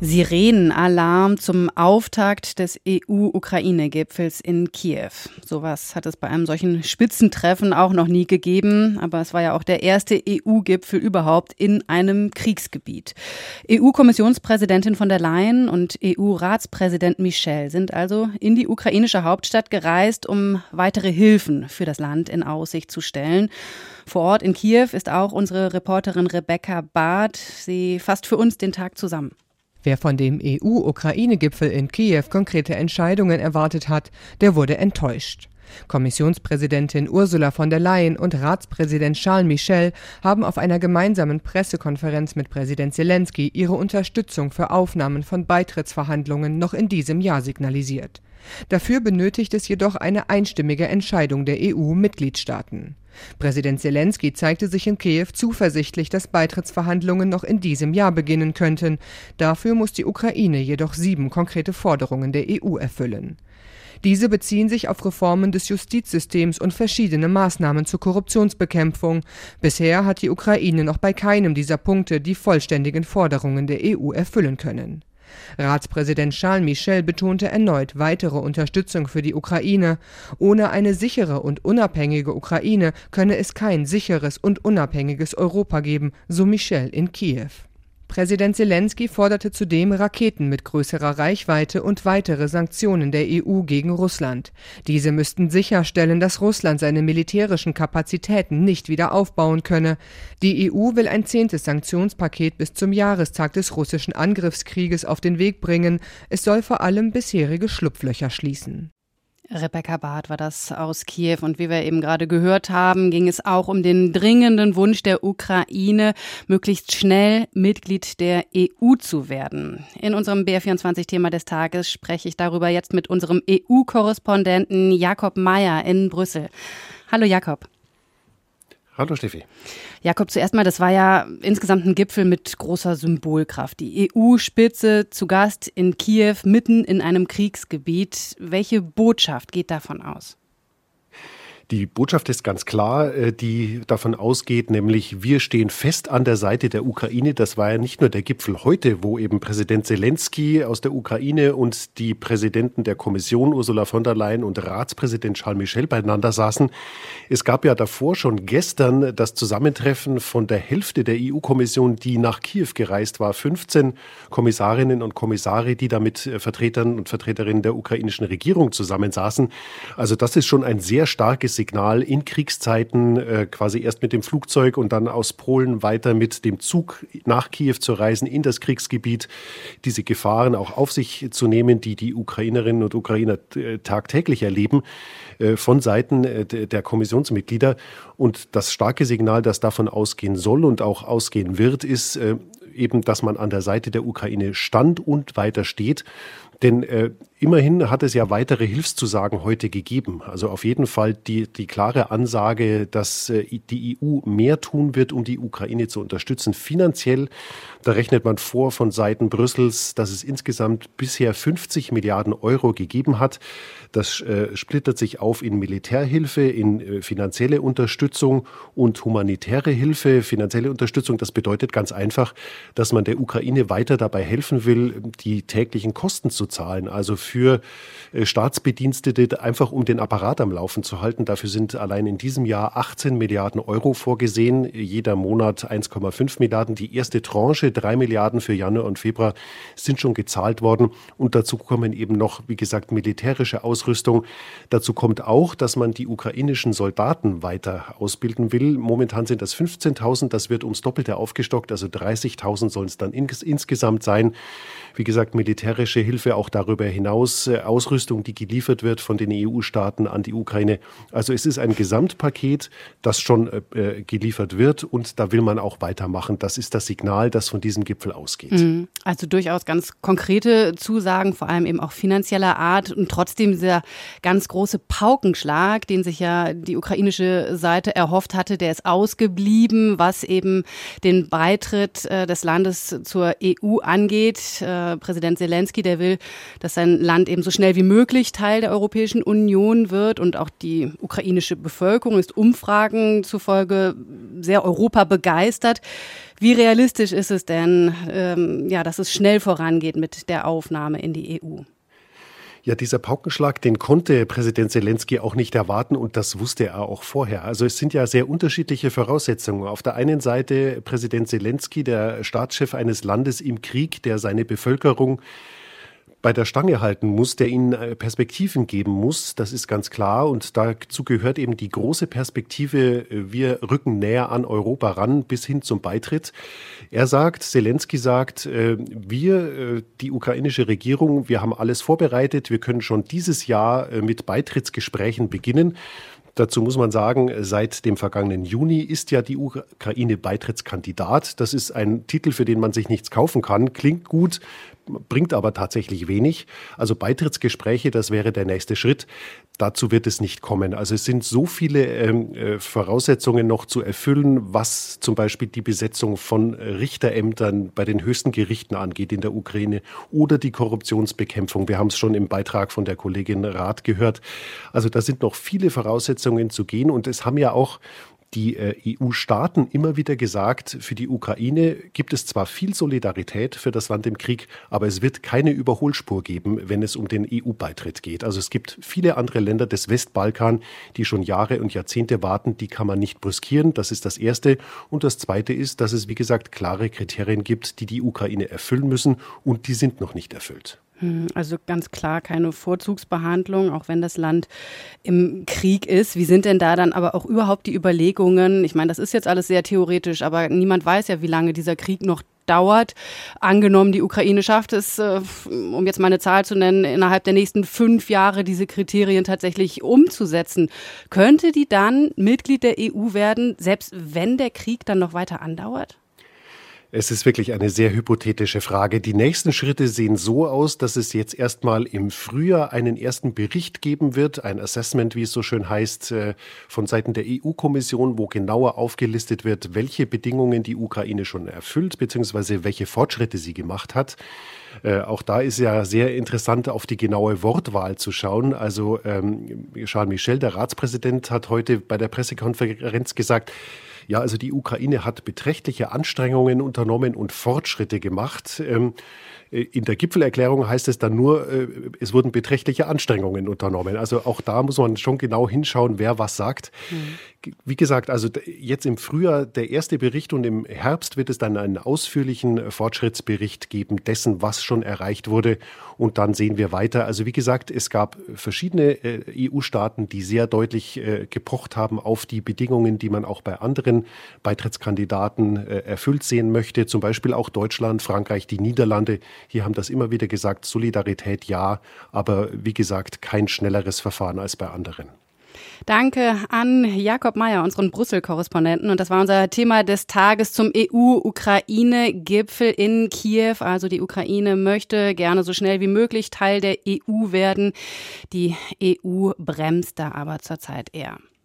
Sirenenalarm zum Auftakt des EU-Ukraine-Gipfels in Kiew. Sowas hat es bei einem solchen Spitzentreffen auch noch nie gegeben, aber es war ja auch der erste EU-Gipfel überhaupt in einem Kriegsgebiet. EU-Kommissionspräsidentin von der Leyen und EU-Ratspräsident Michel sind also in die ukrainische Hauptstadt gereist, um weitere Hilfen für das Land in Aussicht zu stellen. Vor Ort in Kiew ist auch unsere Reporterin Rebecca Barth. Sie fasst für uns den Tag zusammen. Wer von dem EU-Ukraine-Gipfel in Kiew konkrete Entscheidungen erwartet hat, der wurde enttäuscht. Kommissionspräsidentin Ursula von der Leyen und Ratspräsident Charles Michel haben auf einer gemeinsamen Pressekonferenz mit Präsident Zelensky ihre Unterstützung für Aufnahmen von Beitrittsverhandlungen noch in diesem Jahr signalisiert. Dafür benötigt es jedoch eine einstimmige Entscheidung der EU-Mitgliedstaaten. Präsident Zelensky zeigte sich in Kiew zuversichtlich, dass Beitrittsverhandlungen noch in diesem Jahr beginnen könnten. Dafür muss die Ukraine jedoch sieben konkrete Forderungen der EU erfüllen. Diese beziehen sich auf Reformen des Justizsystems und verschiedene Maßnahmen zur Korruptionsbekämpfung. Bisher hat die Ukraine noch bei keinem dieser Punkte die vollständigen Forderungen der EU erfüllen können. Ratspräsident Charles Michel betonte erneut weitere Unterstützung für die Ukraine. Ohne eine sichere und unabhängige Ukraine könne es kein sicheres und unabhängiges Europa geben, so Michel in Kiew. Präsident Zelensky forderte zudem Raketen mit größerer Reichweite und weitere Sanktionen der EU gegen Russland. Diese müssten sicherstellen, dass Russland seine militärischen Kapazitäten nicht wieder aufbauen könne. Die EU will ein zehntes Sanktionspaket bis zum Jahrestag des russischen Angriffskrieges auf den Weg bringen. Es soll vor allem bisherige Schlupflöcher schließen. Rebecca Barth war das aus Kiew. Und wie wir eben gerade gehört haben, ging es auch um den dringenden Wunsch der Ukraine, möglichst schnell Mitglied der EU zu werden. In unserem BR24-Thema des Tages spreche ich darüber jetzt mit unserem EU-Korrespondenten Jakob Mayer in Brüssel. Hallo Jakob. Hallo Steffi. Jakob, zuerst mal, das war ja insgesamt ein Gipfel mit großer Symbolkraft. Die EU-Spitze zu Gast in Kiew, mitten in einem Kriegsgebiet. Welche Botschaft geht davon aus? Die Botschaft ist ganz klar, äh, die davon ausgeht, nämlich wir stehen fest an der Seite der Ukraine. Das war ja nicht nur der Gipfel heute, wo eben Präsident Zelensky aus der Ukraine und die Präsidenten der Kommission Ursula von der Leyen und Ratspräsident Charles Michel beieinander saßen. Es gab ja davor schon gestern das Zusammentreffen von der Hälfte der EU-Kommission, die nach Kiew gereist war. 15 Kommissarinnen und Kommissare, die da mit äh, Vertretern und Vertreterinnen der ukrainischen Regierung zusammensaßen. Also das ist schon ein sehr starkes Signal in Kriegszeiten äh, quasi erst mit dem Flugzeug und dann aus Polen weiter mit dem Zug nach Kiew zu reisen, in das Kriegsgebiet, diese Gefahren auch auf sich zu nehmen, die die Ukrainerinnen und Ukrainer äh, tagtäglich erleben, äh, von Seiten äh, der Kommissionsmitglieder. Und das starke Signal, das davon ausgehen soll und auch ausgehen wird, ist äh, eben, dass man an der Seite der Ukraine stand und weiter steht. Denn äh, immerhin hat es ja weitere Hilfszusagen heute gegeben. Also auf jeden Fall die, die klare Ansage, dass äh, die EU mehr tun wird, um die Ukraine zu unterstützen. Finanziell, da rechnet man vor von Seiten Brüssels, dass es insgesamt bisher 50 Milliarden Euro gegeben hat. Das äh, splittert sich auf in Militärhilfe, in äh, finanzielle Unterstützung und humanitäre Hilfe. Finanzielle Unterstützung, das bedeutet ganz einfach, dass man der Ukraine weiter dabei helfen will, die täglichen Kosten zu zahlen. Also äh, Staatsbedienstete, einfach um den Apparat am Laufen zu halten. Dafür sind allein in diesem Jahr 18 Milliarden Euro vorgesehen. Jeder Monat 1,5 Milliarden. Die erste Tranche, drei Milliarden für Januar und Februar, sind schon gezahlt worden. Und dazu kommen eben noch, wie gesagt, militärische Ausrüstung Ausrüstung. Dazu kommt auch, dass man die ukrainischen Soldaten weiter ausbilden will. Momentan sind das 15.000, das wird ums Doppelte aufgestockt, also 30.000 sollen es dann ins insgesamt sein. Wie gesagt, militärische Hilfe auch darüber hinaus, äh, Ausrüstung, die geliefert wird von den EU-Staaten an die Ukraine. Also es ist ein Gesamtpaket, das schon äh, äh, geliefert wird und da will man auch weitermachen. Das ist das Signal, das von diesem Gipfel ausgeht. Mhm. Also durchaus ganz konkrete Zusagen, vor allem eben auch finanzieller Art und trotzdem dieser ganz große Paukenschlag, den sich ja die ukrainische Seite erhofft hatte, der ist ausgeblieben, was eben den Beitritt äh, des Landes zur EU angeht. Äh, Präsident Zelensky, der will dass sein Land eben so schnell wie möglich Teil der Europäischen Union wird. Und auch die ukrainische Bevölkerung ist Umfragen zufolge sehr Europa begeistert. Wie realistisch ist es denn, ähm, ja, dass es schnell vorangeht mit der Aufnahme in die EU? Ja, dieser Paukenschlag, den konnte Präsident Zelensky auch nicht erwarten und das wusste er auch vorher. Also es sind ja sehr unterschiedliche Voraussetzungen. Auf der einen Seite Präsident Zelensky, der Staatschef eines Landes im Krieg, der seine Bevölkerung bei der Stange halten muss, der ihnen äh, Perspektiven geben muss. Das ist ganz klar. Und dazu gehört eben die große Perspektive, äh, wir rücken näher an Europa ran bis hin zum Beitritt. Er sagt, Zelensky sagt, äh, wir, die ukrainische Regierung, wir haben alles vorbereitet. Wir können schon dieses Jahr mit Beitrittsgesprächen beginnen. Dazu muss man sagen, seit dem vergangenen Juni ist ja die Ukraine Beitrittskandidat. Das ist ein Titel, für den man sich nichts kaufen kann. Klingt gut, bringt aber tatsächlich wenig. Also Beitrittsgespräche, das wäre der nächste Schritt. Dazu wird es nicht kommen. Also es sind so viele ähm, äh, Voraussetzungen noch zu erfüllen, was zum Beispiel die Besetzung von Richterämtern bei den höchsten Gerichten angeht in der Ukraine oder die Korruptionsbekämpfung. Wir haben es schon im Beitrag von der Kollegin Rath gehört. Also da sind noch viele Voraussetzungen zu gehen und es haben ja auch die äh, EU-Staaten immer wieder gesagt, für die Ukraine gibt es zwar viel Solidarität für das Land im Krieg, aber es wird keine Überholspur geben, wenn es um den EU-Beitritt geht. Also es gibt viele andere Länder des Westbalkan, die schon Jahre und Jahrzehnte warten, die kann man nicht brüskieren. Das ist das Erste. Und das Zweite ist, dass es, wie gesagt, klare Kriterien gibt, die die Ukraine erfüllen müssen und die sind noch nicht erfüllt. Hm, also ganz klar keine Vorzugsbehandlung, auch wenn das Land im Krieg ist. Wie sind denn da dann aber auch überhaupt die Überlegungen? Ich meine, das ist jetzt alles sehr theoretisch, aber niemand weiß ja, wie lange dieser Krieg noch dauert. Angenommen, die Ukraine schafft es, äh, um jetzt mal eine Zahl zu nennen, innerhalb der nächsten fünf Jahre diese Kriterien tatsächlich umzusetzen. Könnte die dann Mitglied der EU werden, selbst wenn der Krieg dann noch weiter andauert? Es ist wirklich eine sehr hypothetische Frage. Die nächsten Schritte sehen so aus, dass es jetzt erstmal im Frühjahr einen ersten Bericht geben wird, ein Assessment, wie es so schön heißt, äh, von Seiten der EU-Kommission, wo genauer aufgelistet wird, welche Bedingungen die Ukraine schon erfüllt, beziehungsweise welche Fortschritte sie gemacht hat. Äh, auch da ist ja sehr interessant, auf die genaue Wortwahl zu schauen. Also ähm, Charles Michel, der Ratspräsident, hat heute bei der Pressekonferenz gesagt, ja, also die Ukraine hat beträchtliche Anstrengungen unternommen und Fortschritte gemacht. Ähm, äh, in der Gipfelerklärung heißt es dann nur, äh, es wurden beträchtliche Anstrengungen unternommen. Also auch da muss man schon genau hinschauen, wer was sagt. Mhm wie gesagt, also jetzt im Frühjahr der erste Bericht und im Herbst wird es dann einen ausführlichen Fortschrittsbericht geben dessen, was schon erreicht wurde. Und dann sehen wir weiter. Also wie gesagt, es gab verschiedene äh, EU-Staaten, die sehr deutlich äh, gepocht haben auf die Bedingungen, die man auch bei anderen Beitrittskandidaten äh, erfüllt sehen möchte. Zum Beispiel auch Deutschland, Frankreich, die Niederlande. Hier haben das immer wieder gesagt, Solidarität ja, aber wie gesagt, kein schnelleres Verfahren als bei anderen. Danke an Jakob Mayer, unseren Brüssel-Korrespondenten. Und das war unser Thema des Tages zum EU-Ukraine-Gipfel in Kiew. Also die Ukraine möchte gerne so schnell wie möglich Teil der EU werden. Die EU bremst da aber zurzeit eher.